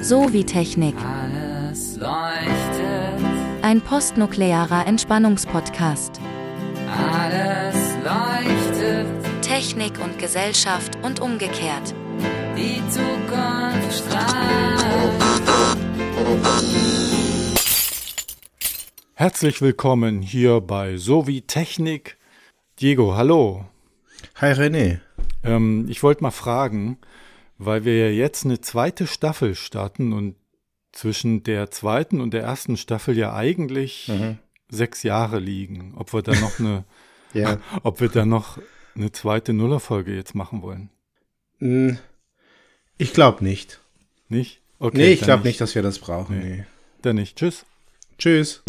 So wie Technik. Alles leuchtet, Ein postnuklearer Entspannungspodcast. alles leuchtet, Technik und Gesellschaft und umgekehrt. die Zukunft strahlt. Herzlich willkommen hier bei Sowie Technik. Diego, hallo. Hi René. Ähm, ich wollte mal fragen, weil wir ja jetzt eine zweite Staffel starten und zwischen der zweiten und der ersten Staffel ja eigentlich sechs Jahre liegen, ob wir da noch eine, Ja. ob wir da noch eine zweite Nullerfolge jetzt machen wollen. Hm, Ich glaube nicht. Nicht? Okay. nee, ich glaube nicht, dass wir das brauchen. Nee. Nee. Dann nicht. Tschüss. Tschüss.